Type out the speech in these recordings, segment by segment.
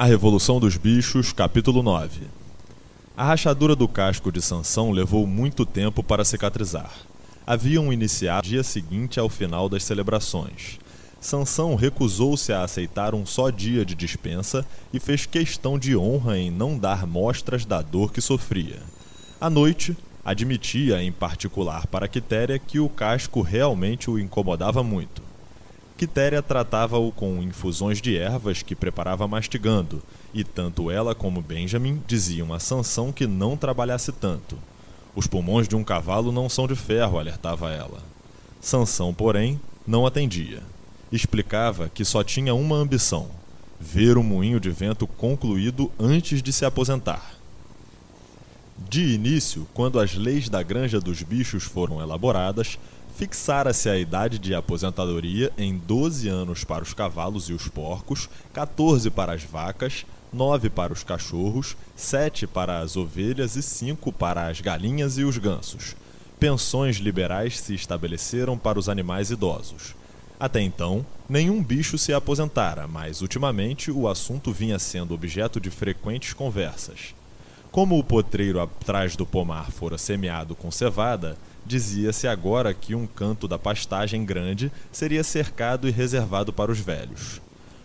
A Revolução dos Bichos, capítulo 9 A rachadura do casco de Sansão levou muito tempo para cicatrizar. Haviam iniciado dia seguinte ao final das celebrações. Sansão recusou-se a aceitar um só dia de dispensa e fez questão de honra em não dar mostras da dor que sofria. À noite, admitia em particular para Quitéria que o casco realmente o incomodava muito. Quitéria tratava-o com infusões de ervas que preparava mastigando, e tanto ela como Benjamin diziam a Sansão que não trabalhasse tanto. Os pulmões de um cavalo não são de ferro, alertava ela. Sansão, porém, não atendia. Explicava que só tinha uma ambição: ver o moinho de vento concluído antes de se aposentar. De início, quando as leis da Granja dos Bichos foram elaboradas, fixara-se a idade de aposentadoria em 12 anos para os cavalos e os porcos, 14 para as vacas, 9 para os cachorros, 7 para as ovelhas e 5 para as galinhas e os gansos. Pensões liberais se estabeleceram para os animais idosos. Até então, nenhum bicho se aposentara, mas ultimamente o assunto vinha sendo objeto de frequentes conversas. Como o potreiro atrás do pomar fora semeado com cevada, dizia-se agora que um canto da pastagem grande seria cercado e reservado para os velhos.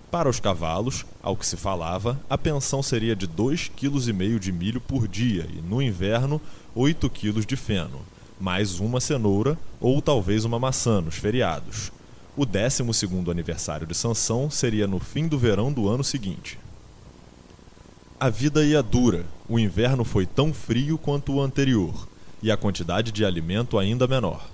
Para os cavalos, ao que se falava, a pensão seria de 2,5 kg de milho por dia e, no inverno, 8 kg de feno, mais uma cenoura ou talvez uma maçã nos feriados. O 12 aniversário de Sansão seria no fim do verão do ano seguinte. A vida ia dura, o inverno foi tão frio quanto o anterior, e a quantidade de alimento ainda menor.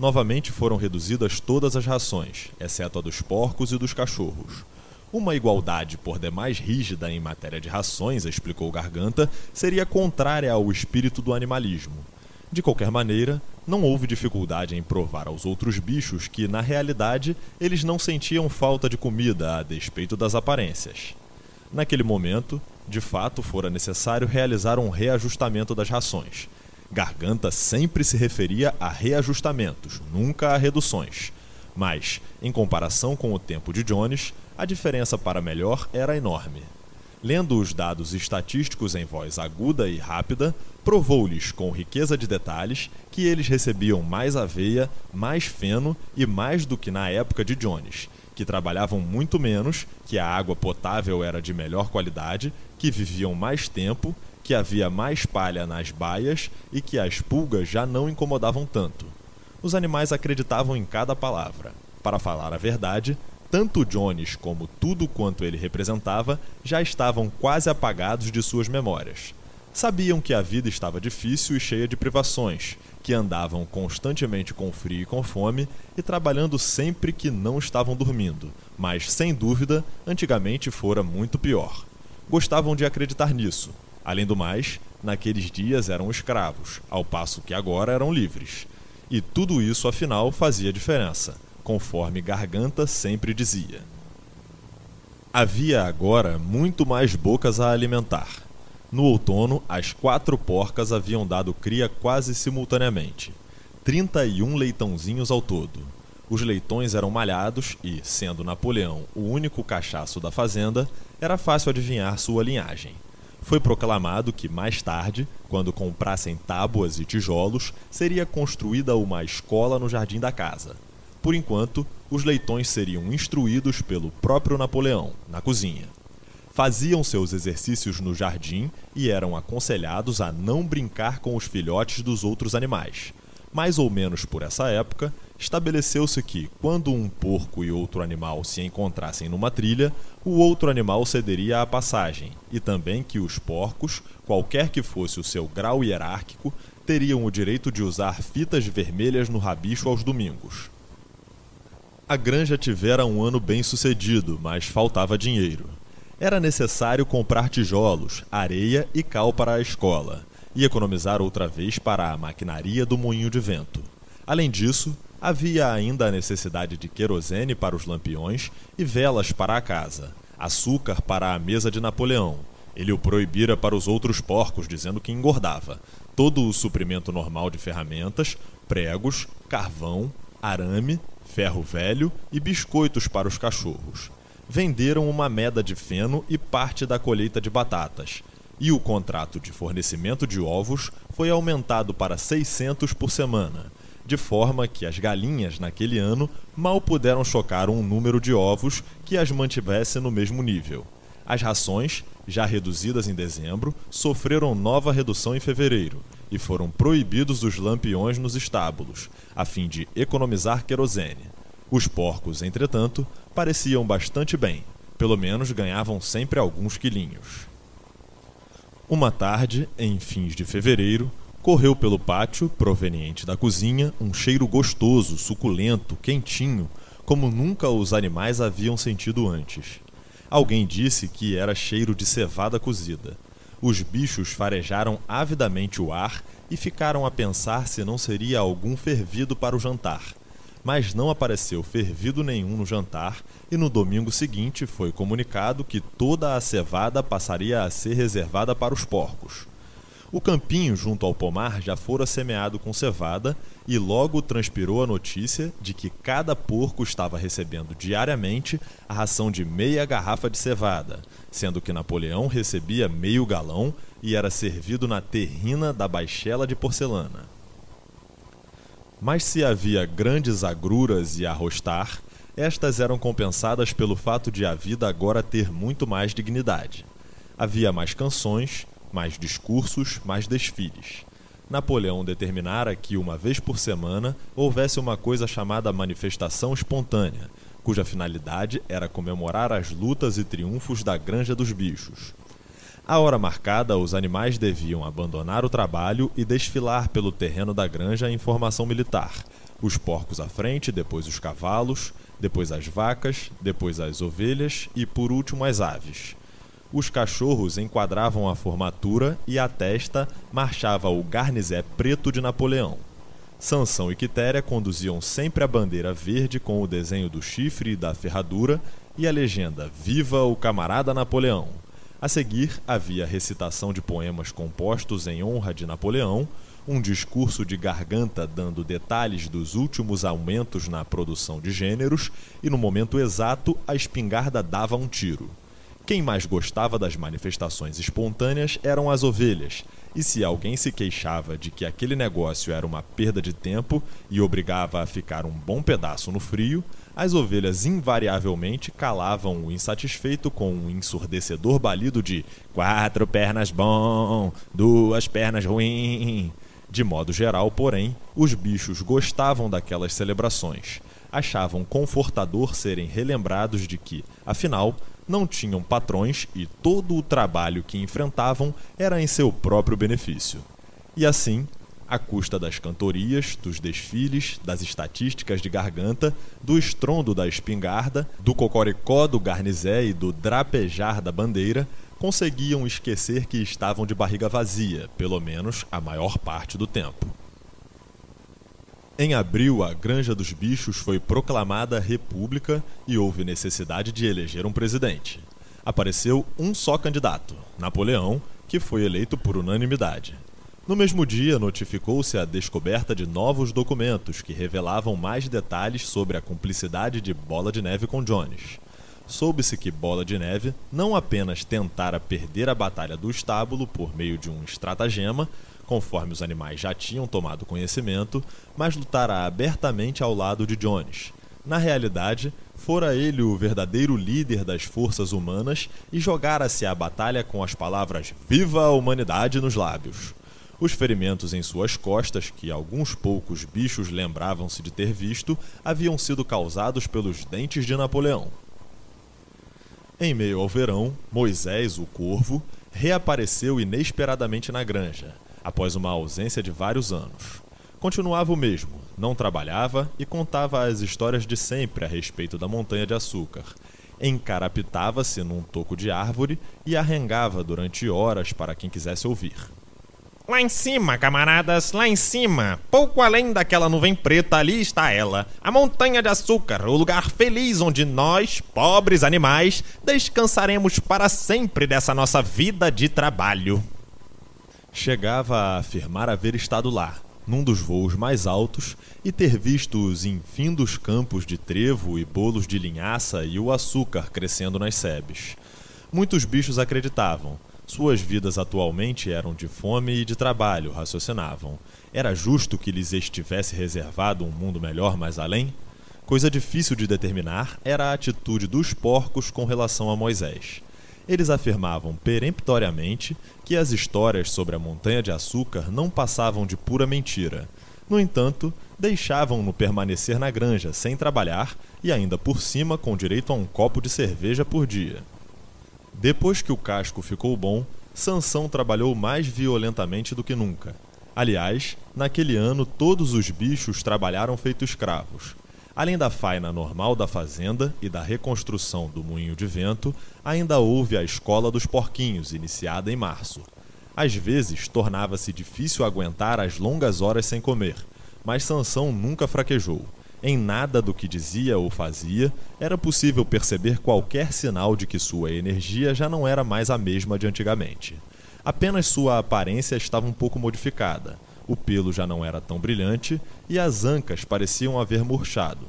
Novamente foram reduzidas todas as rações, exceto a dos porcos e dos cachorros. Uma igualdade por demais rígida em matéria de rações, explicou Garganta, seria contrária ao espírito do animalismo. De qualquer maneira, não houve dificuldade em provar aos outros bichos que, na realidade, eles não sentiam falta de comida a despeito das aparências. Naquele momento, de fato, fora necessário realizar um reajustamento das rações, Garganta sempre se referia a reajustamentos, nunca a reduções. Mas, em comparação com o tempo de Jones, a diferença para melhor era enorme. Lendo os dados estatísticos em voz aguda e rápida, provou-lhes com riqueza de detalhes que eles recebiam mais aveia, mais feno e mais do que na época de Jones, que trabalhavam muito menos, que a água potável era de melhor qualidade, que viviam mais tempo que havia mais palha nas baias e que as pulgas já não incomodavam tanto. Os animais acreditavam em cada palavra. Para falar a verdade, tanto Jones como tudo quanto ele representava já estavam quase apagados de suas memórias. Sabiam que a vida estava difícil e cheia de privações, que andavam constantemente com frio e com fome e trabalhando sempre que não estavam dormindo, mas sem dúvida, antigamente fora muito pior. Gostavam de acreditar nisso, Além do mais, naqueles dias eram escravos, ao passo que agora eram livres. E tudo isso, afinal, fazia diferença, conforme Garganta sempre dizia. Havia agora muito mais bocas a alimentar. No outono, as quatro porcas haviam dado cria quase simultaneamente. 31 leitãozinhos ao todo. Os leitões eram malhados e, sendo Napoleão o único cachaço da fazenda, era fácil adivinhar sua linhagem foi proclamado que mais tarde, quando comprassem tábuas e tijolos, seria construída uma escola no jardim da casa. Por enquanto, os leitões seriam instruídos pelo próprio Napoleão, na cozinha. Faziam seus exercícios no jardim e eram aconselhados a não brincar com os filhotes dos outros animais. Mais ou menos por essa época, estabeleceu-se que, quando um porco e outro animal se encontrassem numa trilha, o outro animal cederia a passagem, e também que os porcos, qualquer que fosse o seu grau hierárquico, teriam o direito de usar fitas vermelhas no rabicho aos domingos. A granja tivera um ano bem sucedido, mas faltava dinheiro. Era necessário comprar tijolos, areia e cal para a escola, e economizar outra vez para a maquinaria do moinho de vento. Além disso, Havia ainda a necessidade de querosene para os lampiões e velas para a casa, açúcar para a mesa de Napoleão. Ele o proibira para os outros porcos, dizendo que engordava. Todo o suprimento normal de ferramentas, pregos, carvão, arame, ferro velho e biscoitos para os cachorros. venderam uma meda de feno e parte da colheita de batatas, e o contrato de fornecimento de ovos foi aumentado para 600 por semana, de forma que as galinhas naquele ano mal puderam chocar um número de ovos que as mantivesse no mesmo nível. As rações, já reduzidas em dezembro, sofreram nova redução em fevereiro e foram proibidos os lampiões nos estábulos, a fim de economizar querosene. Os porcos, entretanto, pareciam bastante bem, pelo menos ganhavam sempre alguns quilinhos. Uma tarde, em fins de fevereiro, correu pelo pátio, proveniente da cozinha, um cheiro gostoso, suculento, quentinho, como nunca os animais haviam sentido antes. Alguém disse que era cheiro de cevada cozida. Os bichos farejaram avidamente o ar e ficaram a pensar se não seria algum fervido para o jantar mas não apareceu fervido nenhum no jantar e no domingo seguinte foi comunicado que toda a cevada passaria a ser reservada para os porcos. O campinho junto ao pomar já fora semeado com cevada e logo transpirou a notícia de que cada porco estava recebendo diariamente a ração de meia garrafa de cevada, sendo que Napoleão recebia meio galão e era servido na terrina da baixela de porcelana. Mas se havia grandes agruras e arrostar, estas eram compensadas pelo fato de a vida agora ter muito mais dignidade. Havia mais canções, mais discursos, mais desfiles. Napoleão determinara que, uma vez por semana, houvesse uma coisa chamada manifestação espontânea, cuja finalidade era comemorar as lutas e triunfos da Granja dos Bichos. À hora marcada, os animais deviam abandonar o trabalho e desfilar pelo terreno da granja em formação militar. Os porcos à frente, depois os cavalos, depois as vacas, depois as ovelhas e por último as aves. Os cachorros enquadravam a formatura e à testa marchava o garnizé preto de Napoleão. Sansão e Quitéria conduziam sempre a bandeira verde com o desenho do chifre e da ferradura e a legenda Viva o camarada Napoleão. A seguir, havia recitação de poemas compostos em honra de Napoleão, um discurso de garganta dando detalhes dos últimos aumentos na produção de gêneros, e no momento exato, a espingarda dava um tiro. Quem mais gostava das manifestações espontâneas eram as ovelhas, e se alguém se queixava de que aquele negócio era uma perda de tempo e obrigava a ficar um bom pedaço no frio, as ovelhas invariavelmente calavam o insatisfeito com um ensurdecedor balido de quatro pernas bom, duas pernas ruim. De modo geral, porém, os bichos gostavam daquelas celebrações. Achavam confortador serem relembrados de que, afinal, não tinham patrões e todo o trabalho que enfrentavam era em seu próprio benefício. E assim, à custa das cantorias, dos desfiles, das estatísticas de garganta, do estrondo da espingarda, do cocoricó do garnizé e do drapejar da bandeira, conseguiam esquecer que estavam de barriga vazia, pelo menos a maior parte do tempo. Em abril, a Granja dos Bichos foi proclamada república e houve necessidade de eleger um presidente. Apareceu um só candidato, Napoleão, que foi eleito por unanimidade. No mesmo dia, notificou-se a descoberta de novos documentos que revelavam mais detalhes sobre a cumplicidade de Bola de Neve com Jones. Soube-se que Bola de Neve não apenas tentara perder a batalha do estábulo por meio de um estratagema, conforme os animais já tinham tomado conhecimento, mas lutara abertamente ao lado de Jones. Na realidade, fora ele o verdadeiro líder das forças humanas e jogara-se a batalha com as palavras Viva a Humanidade nos lábios. Os ferimentos em suas costas, que alguns poucos bichos lembravam-se de ter visto, haviam sido causados pelos dentes de Napoleão. Em meio ao verão, Moisés, o corvo, reapareceu inesperadamente na granja, após uma ausência de vários anos. Continuava o mesmo, não trabalhava e contava as histórias de sempre a respeito da montanha de açúcar. Encarapitava-se num toco de árvore e arrengava durante horas para quem quisesse ouvir. Lá em cima, camaradas, lá em cima, pouco além daquela nuvem preta, ali está ela, a montanha de açúcar, o lugar feliz onde nós, pobres animais, descansaremos para sempre dessa nossa vida de trabalho. Chegava a afirmar haver estado lá, num dos voos mais altos, e ter visto os infindos campos de trevo e bolos de linhaça e o açúcar crescendo nas sebes. Muitos bichos acreditavam. Suas vidas atualmente eram de fome e de trabalho, raciocinavam. Era justo que lhes estivesse reservado um mundo melhor mais além? Coisa difícil de determinar era a atitude dos porcos com relação a Moisés. Eles afirmavam peremptoriamente que as histórias sobre a montanha de açúcar não passavam de pura mentira. No entanto, deixavam-no permanecer na granja sem trabalhar e ainda por cima com direito a um copo de cerveja por dia. Depois que o casco ficou bom, Sansão trabalhou mais violentamente do que nunca. Aliás, naquele ano todos os bichos trabalharam feito escravos. Além da faina normal da fazenda e da reconstrução do moinho de vento, ainda houve a escola dos porquinhos, iniciada em março. Às vezes, tornava-se difícil aguentar as longas horas sem comer, mas Sansão nunca fraquejou. Em nada do que dizia ou fazia era possível perceber qualquer sinal de que sua energia já não era mais a mesma de antigamente. Apenas sua aparência estava um pouco modificada. O pelo já não era tão brilhante e as ancas pareciam haver murchado.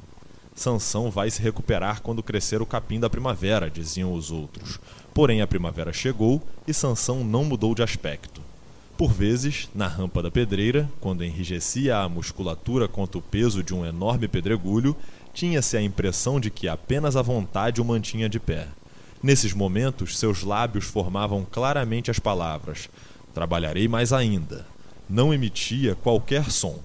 Sansão vai se recuperar quando crescer o capim da primavera, diziam os outros. Porém a primavera chegou e Sansão não mudou de aspecto. Por vezes, na rampa da pedreira, quando enrijecia a musculatura contra o peso de um enorme pedregulho, tinha-se a impressão de que apenas a vontade o mantinha de pé. Nesses momentos, seus lábios formavam claramente as palavras: Trabalharei mais ainda. Não emitia qualquer som.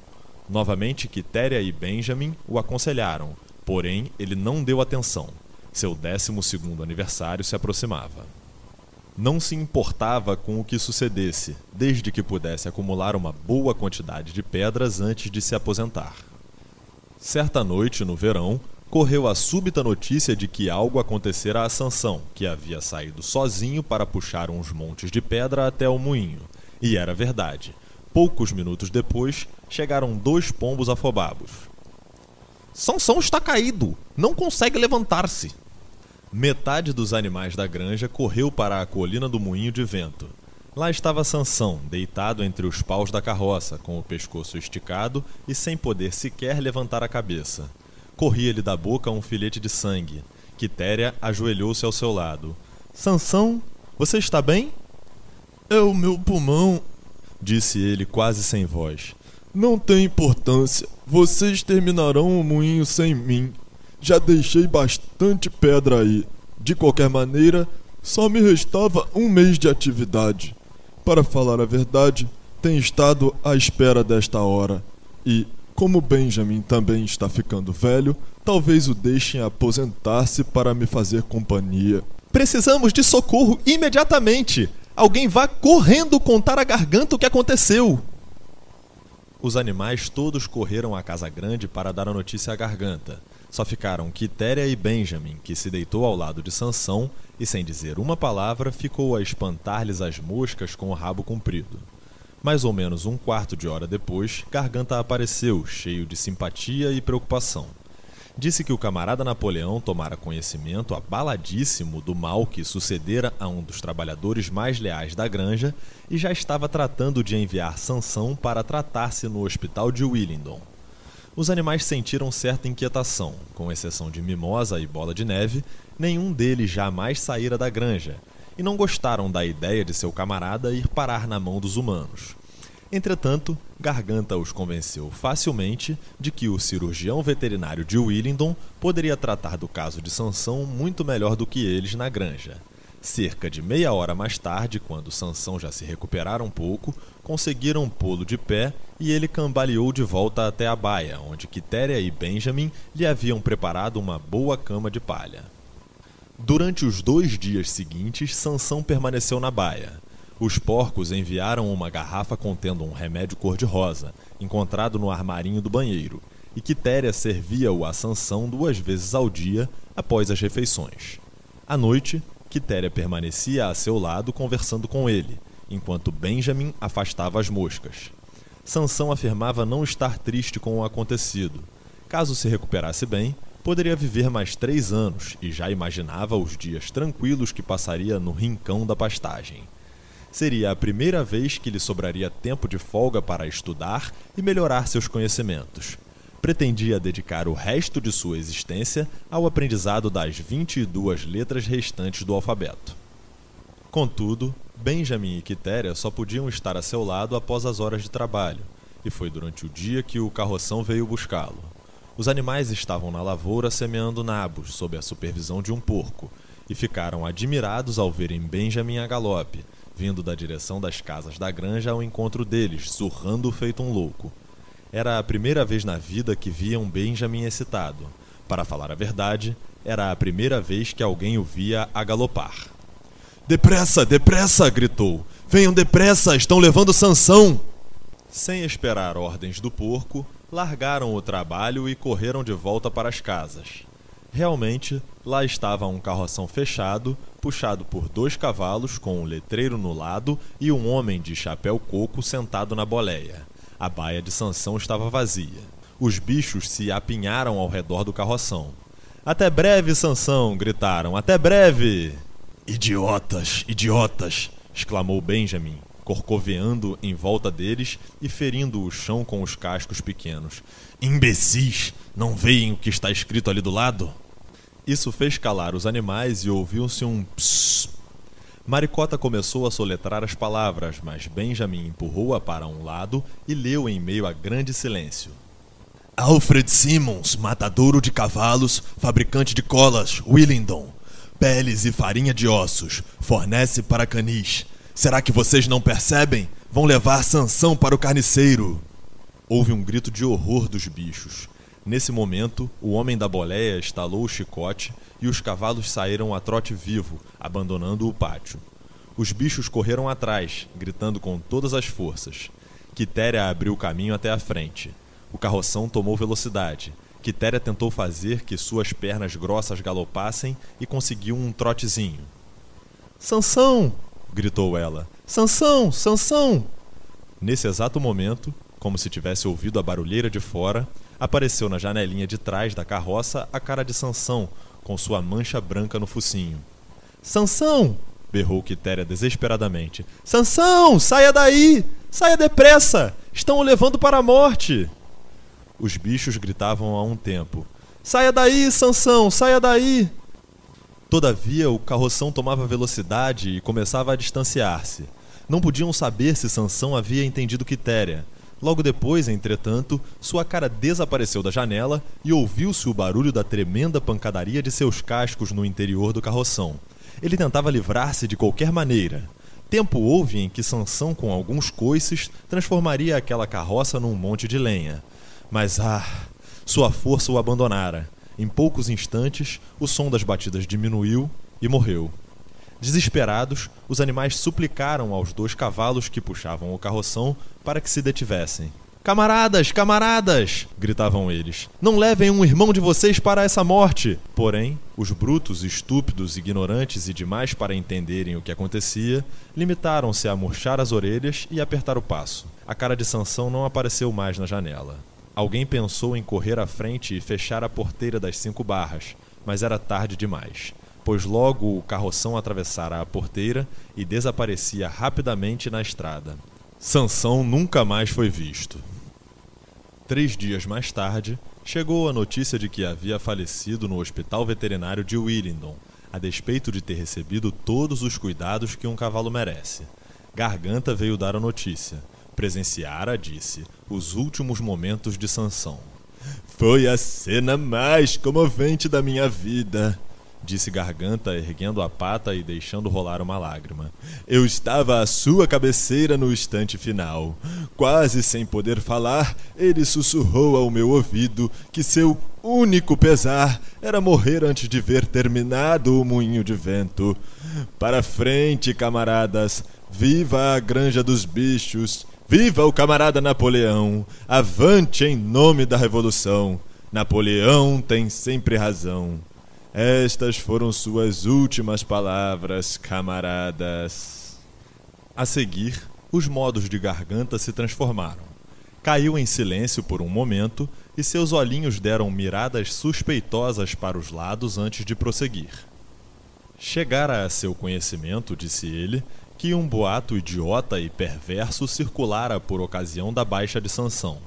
Novamente, Quitéria e Benjamin o aconselharam, porém ele não deu atenção. Seu décimo segundo aniversário se aproximava não se importava com o que sucedesse, desde que pudesse acumular uma boa quantidade de pedras antes de se aposentar. Certa noite, no verão, correu a súbita notícia de que algo acontecera a Sansão, que havia saído sozinho para puxar uns montes de pedra até o moinho. E era verdade. Poucos minutos depois, chegaram dois pombos afobabos. Sansão está caído, não consegue levantar-se, Metade dos animais da granja correu para a colina do moinho de vento. Lá estava Sansão, deitado entre os paus da carroça, com o pescoço esticado e sem poder sequer levantar a cabeça. Corria-lhe da boca um filete de sangue. Quitéria ajoelhou-se ao seu lado. Sansão, você está bem? É o meu pulmão, disse ele quase sem voz. Não tem importância. Vocês terminarão o moinho sem mim. Já deixei bastante pedra aí. De qualquer maneira, só me restava um mês de atividade. Para falar a verdade, tenho estado à espera desta hora. E, como Benjamin também está ficando velho, talvez o deixem aposentar-se para me fazer companhia. Precisamos de socorro imediatamente! Alguém vá correndo contar à garganta o que aconteceu! Os animais todos correram à casa grande para dar a notícia à garganta. Só ficaram Quitéria e Benjamin, que se deitou ao lado de Sansão e, sem dizer uma palavra, ficou a espantar-lhes as moscas com o rabo comprido. Mais ou menos um quarto de hora depois, Garganta apareceu, cheio de simpatia e preocupação. Disse que o camarada Napoleão tomara conhecimento abaladíssimo do mal que sucedera a um dos trabalhadores mais leais da granja e já estava tratando de enviar Sansão para tratar-se no hospital de Willingdon. Os animais sentiram certa inquietação, com exceção de Mimosa e Bola de Neve, nenhum deles jamais saíra da granja, e não gostaram da ideia de seu camarada ir parar na mão dos humanos. Entretanto, Garganta os convenceu facilmente de que o cirurgião veterinário de Willingdon poderia tratar do caso de Sansão muito melhor do que eles na granja. Cerca de meia hora mais tarde, quando Sansão já se recuperara um pouco, conseguiram pô-lo de pé e ele cambaleou de volta até a baia, onde Quitéria e Benjamin lhe haviam preparado uma boa cama de palha. Durante os dois dias seguintes, Sansão permaneceu na baia. Os porcos enviaram uma garrafa contendo um remédio cor-de-rosa, encontrado no armarinho do banheiro, e Quitéria servia-o a Sansão duas vezes ao dia após as refeições. À noite, Quitéria permanecia a seu lado conversando com ele, enquanto Benjamin afastava as moscas. Sansão afirmava não estar triste com o acontecido. Caso se recuperasse bem, poderia viver mais três anos e já imaginava os dias tranquilos que passaria no rincão da pastagem. Seria a primeira vez que lhe sobraria tempo de folga para estudar e melhorar seus conhecimentos. Pretendia dedicar o resto de sua existência ao aprendizado das 22 letras restantes do alfabeto. Contudo, Benjamin e Quitéria só podiam estar a seu lado após as horas de trabalho, e foi durante o dia que o carroção veio buscá-lo. Os animais estavam na lavoura semeando nabos sob a supervisão de um porco, e ficaram admirados ao verem Benjamin a galope, vindo da direção das casas da granja ao encontro deles, surrando feito um louco. Era a primeira vez na vida que viam Benjamin excitado. Para falar a verdade, era a primeira vez que alguém o via a galopar. Depressa, depressa! gritou. Venham depressa, estão levando Sansão! Sem esperar ordens do porco, largaram o trabalho e correram de volta para as casas. Realmente, lá estava um carroção fechado, puxado por dois cavalos com um letreiro no lado e um homem de chapéu coco sentado na boleia. A baia de Sansão estava vazia. Os bichos se apinharam ao redor do carroção. Até breve, Sansão! gritaram. Até breve! Idiotas, idiotas! exclamou Benjamin, corcoveando em volta deles e ferindo o chão com os cascos pequenos. Imbecis! Não veem o que está escrito ali do lado? Isso fez calar os animais e ouviu-se um psss. Maricota começou a soletrar as palavras, mas Benjamin empurrou-a para um lado e leu em meio a grande silêncio. Alfred Simmons, matadouro de cavalos, fabricante de colas, Willingdon. Peles e farinha de ossos, fornece para canis. Será que vocês não percebem? Vão levar Sansão para o carniceiro. Houve um grito de horror dos bichos. Nesse momento, o homem da boleia estalou o chicote e os cavalos saíram a trote vivo, abandonando o pátio. Os bichos correram atrás, gritando com todas as forças. Quitéria abriu o caminho até a frente. O carroção tomou velocidade. Quitéria tentou fazer que suas pernas grossas galopassem e conseguiu um trotezinho. Sansão! gritou ela. Sansão! Sansão! Nesse exato momento, como se tivesse ouvido a barulheira de fora, apareceu na janelinha de trás da carroça a cara de Sansão, com sua mancha branca no focinho. Sansão! berrou Quitéria desesperadamente. Sansão, saia daí! Saia depressa! Estão o levando para a morte! Os bichos gritavam a um tempo. Saia daí, Sansão, saia daí! Todavia, o carroção tomava velocidade e começava a distanciar-se. Não podiam saber se Sansão havia entendido Quitéria. Logo depois, entretanto, sua cara desapareceu da janela e ouviu-se o barulho da tremenda pancadaria de seus cascos no interior do carroção. Ele tentava livrar-se de qualquer maneira. Tempo houve em que Sansão, com alguns coices, transformaria aquela carroça num monte de lenha. Mas ah, sua força o abandonara. Em poucos instantes, o som das batidas diminuiu e morreu. Desesperados, os animais suplicaram aos dois cavalos que puxavam o carroção para que se detivessem. Camaradas, camaradas! gritavam eles. Não levem um irmão de vocês para essa morte! Porém, os brutos, estúpidos, ignorantes e demais para entenderem o que acontecia, limitaram-se a murchar as orelhas e apertar o passo. A cara de Sansão não apareceu mais na janela. Alguém pensou em correr à frente e fechar a porteira das cinco barras, mas era tarde demais, pois logo o carroção atravessara a porteira e desaparecia rapidamente na estrada. Sansão nunca mais foi visto. Três dias mais tarde, chegou a notícia de que havia falecido no hospital veterinário de Willingdon, a despeito de ter recebido todos os cuidados que um cavalo merece. Garganta veio dar a notícia presenciara, disse, os últimos momentos de Sansão. Foi a cena mais comovente da minha vida, disse Garganta, erguendo a pata e deixando rolar uma lágrima. Eu estava à sua cabeceira no instante final. Quase sem poder falar, ele sussurrou ao meu ouvido que seu único pesar era morrer antes de ver terminado o moinho de vento. Para frente, camaradas! Viva a granja dos bichos! Viva o camarada Napoleão! Avante em nome da Revolução! Napoleão tem sempre razão. Estas foram suas últimas palavras, camaradas. A seguir, os modos de garganta se transformaram. Caiu em silêncio por um momento e seus olhinhos deram miradas suspeitosas para os lados antes de prosseguir. Chegara a seu conhecimento, disse ele, que um boato idiota e perverso circulara por ocasião da baixa de Sansão.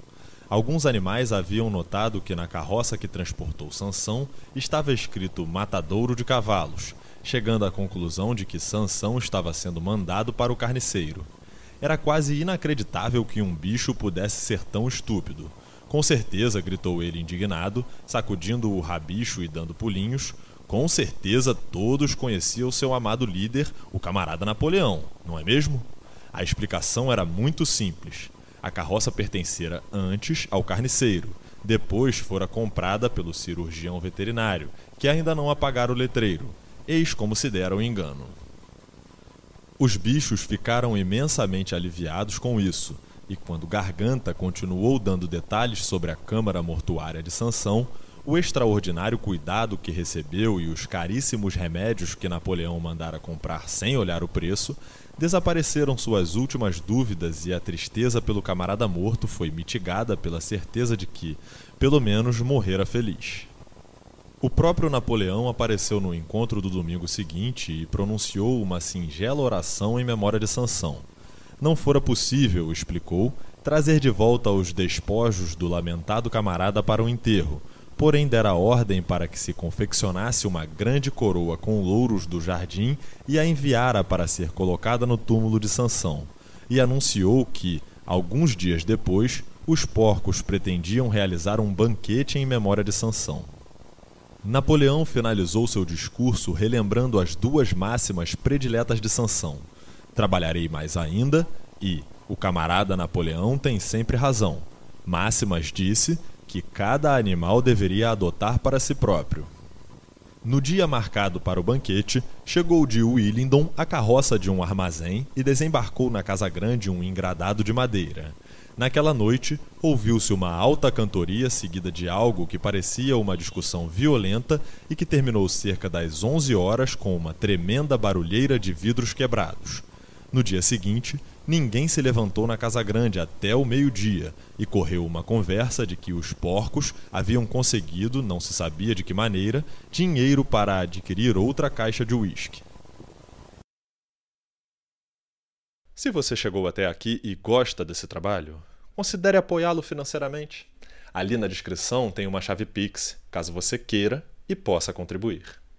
Alguns animais haviam notado que na carroça que transportou Sansão estava escrito Matadouro de Cavalos, chegando à conclusão de que Sansão estava sendo mandado para o carniceiro. Era quase inacreditável que um bicho pudesse ser tão estúpido. Com certeza, gritou ele indignado, sacudindo o rabicho e dando pulinhos. Com certeza todos conheciam seu amado líder, o camarada Napoleão, não é mesmo? A explicação era muito simples. A carroça pertencera antes ao carniceiro, depois fora comprada pelo cirurgião veterinário, que ainda não apagara o letreiro. Eis como se dera o engano. Os bichos ficaram imensamente aliviados com isso, e quando Garganta continuou dando detalhes sobre a câmara mortuária de Sansão, o extraordinário cuidado que recebeu e os caríssimos remédios que Napoleão mandara comprar sem olhar o preço, desapareceram suas últimas dúvidas e a tristeza pelo camarada morto foi mitigada pela certeza de que, pelo menos, morrera feliz. O próprio Napoleão apareceu no encontro do domingo seguinte e pronunciou uma singela oração em memória de Sansão. Não fora possível, explicou, trazer de volta os despojos do lamentado camarada para o enterro, porém dera ordem para que se confeccionasse uma grande coroa com louros do jardim e a enviara para ser colocada no túmulo de Sansão. E anunciou que, alguns dias depois, os porcos pretendiam realizar um banquete em memória de Sansão. Napoleão finalizou seu discurso relembrando as duas máximas prediletas de Sansão: Trabalharei mais ainda e o camarada Napoleão tem sempre razão. Máximas disse que cada animal deveria adotar para si próprio. No dia marcado para o banquete, chegou de Willingdon a carroça de um armazém e desembarcou na casa grande um engradado de madeira. Naquela noite, ouviu-se uma alta cantoria seguida de algo que parecia uma discussão violenta e que terminou cerca das 11 horas com uma tremenda barulheira de vidros quebrados. No dia seguinte, ninguém se levantou na Casa Grande até o meio-dia e correu uma conversa de que os porcos haviam conseguido, não se sabia de que maneira, dinheiro para adquirir outra caixa de uísque. Se você chegou até aqui e gosta desse trabalho, considere apoiá-lo financeiramente. Ali na descrição tem uma chave Pix, caso você queira e possa contribuir.